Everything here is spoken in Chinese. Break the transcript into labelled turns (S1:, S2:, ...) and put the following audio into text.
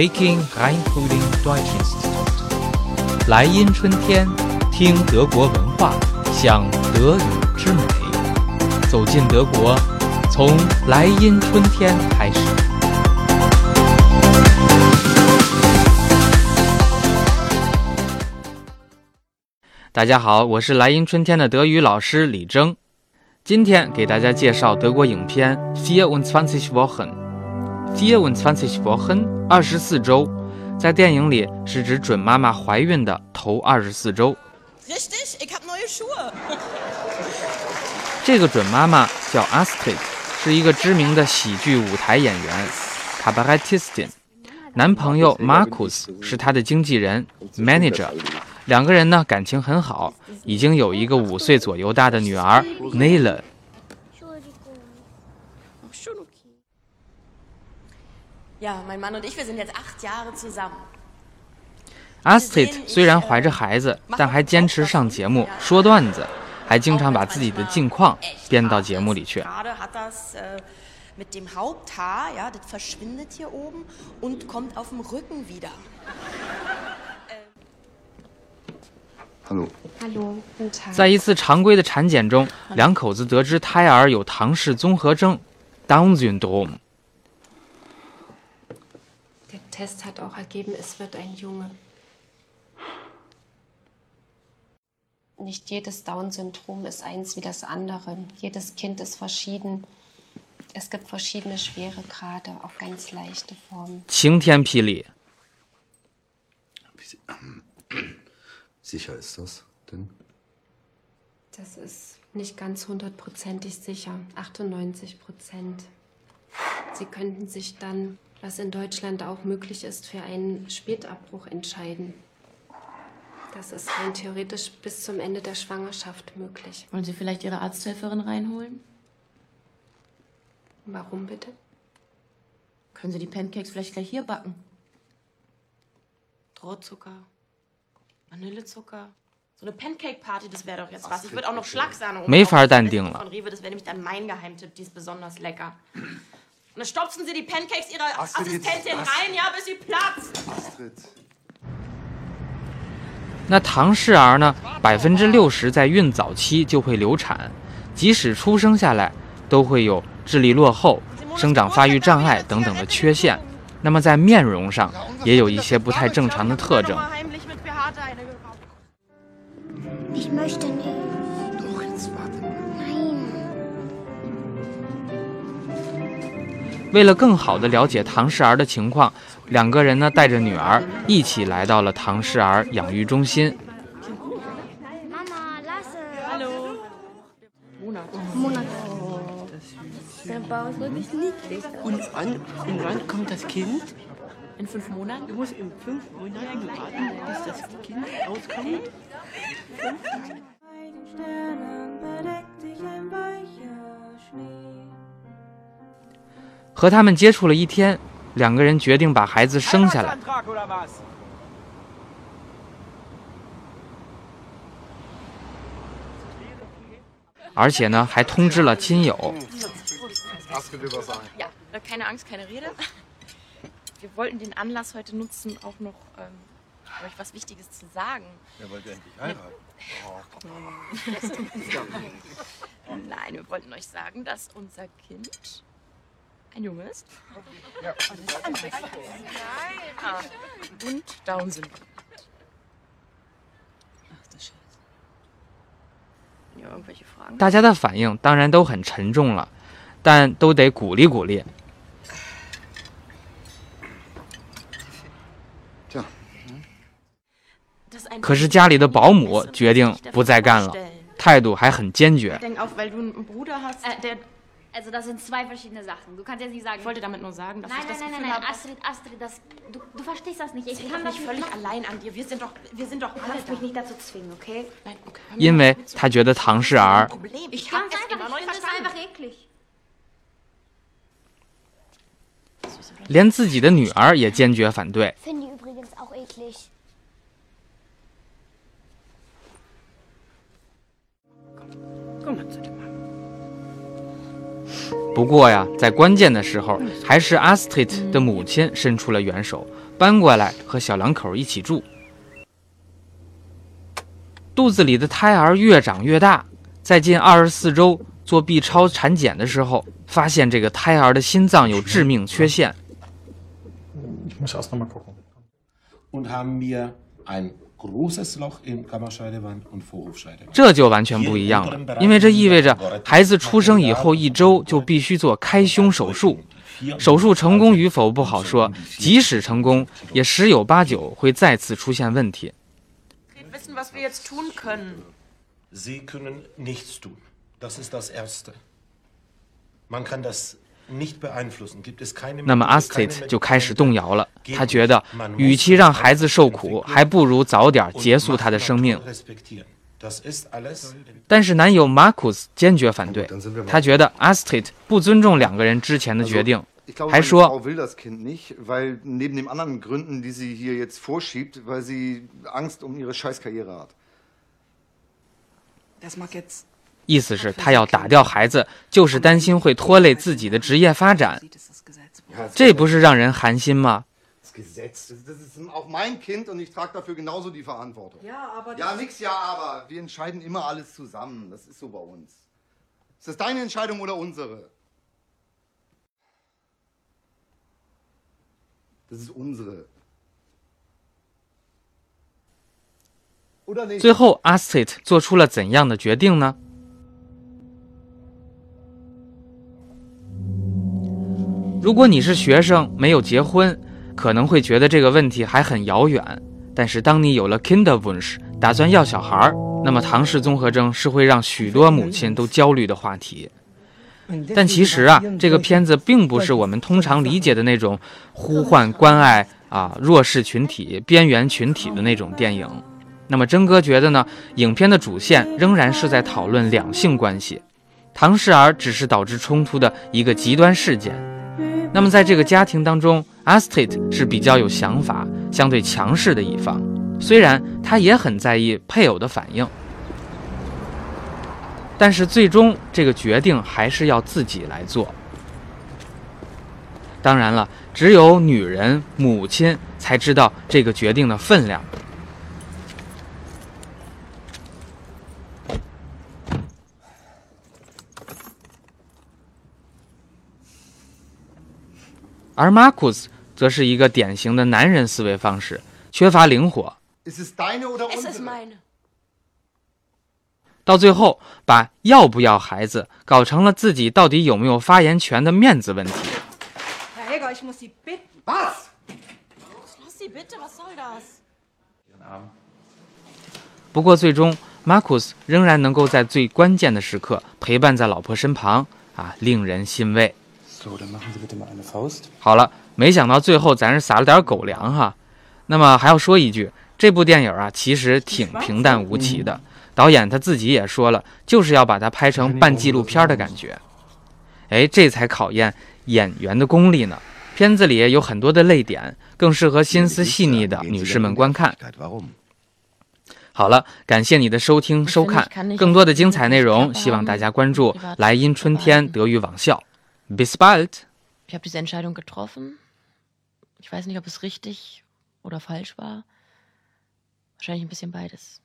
S1: Peking Rheinfrühling Deutsch Institut。莱茵春天，听德国文化，享德语之美。走进德国，从莱茵春天开始。大家好，我是莱茵春天的德语老师李征。今天给大家介绍德国影片《Vierundzwanzig Wochen》。Vierundzwanzig Wochen，二十四周，在电影里是指准妈妈怀孕的头二十四周。
S2: Richtig, ich habe neue Schuhe.
S1: 这个准妈妈叫 Astrid，是一个知名的喜剧舞台演员 （Kabarettistin）。男朋友 Markus 是她的经纪人 （Manager）。两个人呢感情很好，已经有一个五岁左右大的女儿 Nele。
S2: Ja, mein Mann und ich, wir sind jetzt acht Jahre zusammen.
S1: Astrid 虽然怀着孩子，但还坚持上节目说段子，还经常把自己的近况编到节目里去。
S2: Gerade hat das äh, mit dem Haupthaar, ja, das verschwindet hier oben und kommt auf dem Rücken wieder.
S3: Hallo.
S4: Hallo, guten Tag.
S1: 在一次常规的产检中，两口子得知胎儿有唐氏综合征 （Down syndrome）。
S4: Der Test hat auch ergeben, es wird ein Junge. Nicht jedes Down-Syndrom ist eins wie das andere. Jedes Kind ist verschieden. Es gibt verschiedene Schweregrade, auch ganz leichte Formen.
S1: 晴天霹雳，
S3: Wie si- Sicher ist das denn?
S4: Das ist nicht ganz hundertprozentig sicher. 98 Prozent. Sie könnten sich dann, was in Deutschland auch möglich ist, für einen Spätabbruch entscheiden. Das ist rein theoretisch bis zum Ende der Schwangerschaft möglich.
S5: Wollen Sie vielleicht Ihre Arzthelferin reinholen?
S4: Warum bitte?
S5: Können Sie die Pancakes vielleicht gleich hier backen? Rohrzucker, Vanillezucker. So eine Pancake-Party, das wäre doch jetzt was. Ich würde auch noch Schlagsahne
S1: umbauen.
S5: Von Rewe, das wäre nämlich dann mein Geheimtipp. Die ist besonders lecker. Und dann stopfen Sie die Pancakes Ihrer
S3: Astrid, jetzt-
S5: Assistentin
S3: was?
S5: rein, ja, bis sie platzt.
S3: Astrid.
S1: 那唐氏儿呢？百分之六十在孕早期就会流产，即使出生下来，都会有智力落后、生长发育障碍等等的缺陷。那么在面容上也有一些不太正常的特征。
S5: Heimlich mit pH eine gekauft.
S6: Ich möchte nicht.
S3: Doch, jetzt warte
S1: 为了更好地了解唐氏儿的情况，两个人呢带着女儿一起来到了唐氏儿养育中心。和他们接触了一天，两个人决定把孩子生下来。而且呢，还通知了亲友。
S5: Äh, ähm.
S3: Er.
S5: Nein, wir wollten euch sagen, dass unser Kind
S1: 大家的反应当然都很沉重了但都得鼓励鼓励。可是家里的保姆决定不再干了态度还很坚决。
S5: Denk auf, weil du einen Bruder hast,
S7: Äh,
S5: der.
S7: Also das sind zwei verschiedene Sachen. Du kannst jetzt nicht sagen.
S5: Ich wollte damit nur sagen, dass
S7: nein,
S5: ich das
S7: nein, nein,
S5: Gefühl
S7: nein, nein,
S5: habe,
S7: Astrid, Astrid, das, du, du verstehst das nicht. Ich
S5: ich
S7: kann
S5: bin
S7: das
S5: nicht
S7: nicht
S5: völlig
S7: machen.
S5: allein an dir. Wir sind doch, wir sind doch
S7: Du
S5: alle
S7: darfst
S5: da.
S7: mich nicht dazu zwingen, okay?
S5: Nein, okay, hör mir
S1: 因为
S5: mal zu.
S1: 他觉得唐氏儿
S5: Problem. Ich
S7: Ich
S5: habe
S7: kann es
S5: es immer
S7: einfach,
S5: noch
S7: ich
S5: nicht
S7: finde es einfach
S5: verstanden.
S7: eklig.
S1: 连自己的女儿也坚决反对。
S6: Finde ich übrigens auch eklig.
S1: 不过呀，在关键的时候，还是 Astrid 的母亲伸出了援手，搬过来和小两口一起住。肚子里的胎儿越长越大，在近二十四周做 B 超产检的时候，发现这个胎儿的心脏有致命缺陷。这就完全不一样了，因为这意味着孩子出生以后一周就必须做开胸手术。手术成功与否不好说，即使成功，也十有八九会再次出现问题。那么 Astrid 就开始动摇了。他觉得，与其让孩子受苦，还不如早点结束他的生命。但是男友 Markus 坚决反对，他觉得 Astrid 不尊重两个人之前的决定，还说。意思是，他要打掉孩子，就是担心会拖累自己的职业发展。这不是让人寒心吗
S3: ？Gesetz, das ist auch mein Kind und ich trage dafür genauso die Verantwortung. Ja, aber ja, nix, ja, aber wir entscheiden immer alles zusammen. Das ist so bei uns. Ist das deine Entscheidung oder unsere? Das ist unsere.
S1: 最后，Astrid 做出了怎样的决定呢？如果你是学生，没有结婚， 可能会觉得这个问题还很遥远。但是当你有了 Kinderwunsch，打算要小孩儿，那么唐氏综合征是会让许多母亲都焦虑的话题。但其实啊，这个片子并不是我们通常理解的那种呼唤关爱啊弱势群体、边缘群体的那种电影。那么真哥觉得呢，影片的主线仍然是在讨论两性关系，唐氏儿只是导致冲突的一个极端事件。那么，在这个家庭当中，Astrid 是比较有想法、相对强势的一方。虽然他也很在意配偶的反应，但是最终这个决定还是要自己来做。当然了，只有女人、母亲才知道这个决定的分量。而 Marcus 则是一个典型的男人思维方式，缺乏灵活。到最后，把要不要孩子搞成了自己到底有没有发言权的面子问题。不过，最终 Marcus 仍然能够在最关键的时刻陪伴在老婆身旁，啊，令人欣慰。好了，没想到最后咱是撒了点狗粮哈。那么还要说一句，这部电影啊，其实挺平淡无奇的。导演他自己也说了，就是要把它拍成半纪录片的感觉。哎，这才考验演员的功力呢。片子里有很多的泪点，更适合心思细腻的女士们观看。好了，感谢你的收听收看，更多的精彩内容，希望大家关注“莱茵春天德语网校”。Bis bald.
S5: Ich habe diese Entscheidung getroffen. Ich weiß nicht, ob es richtig oder falsch war. Wahrscheinlich ein bisschen beides.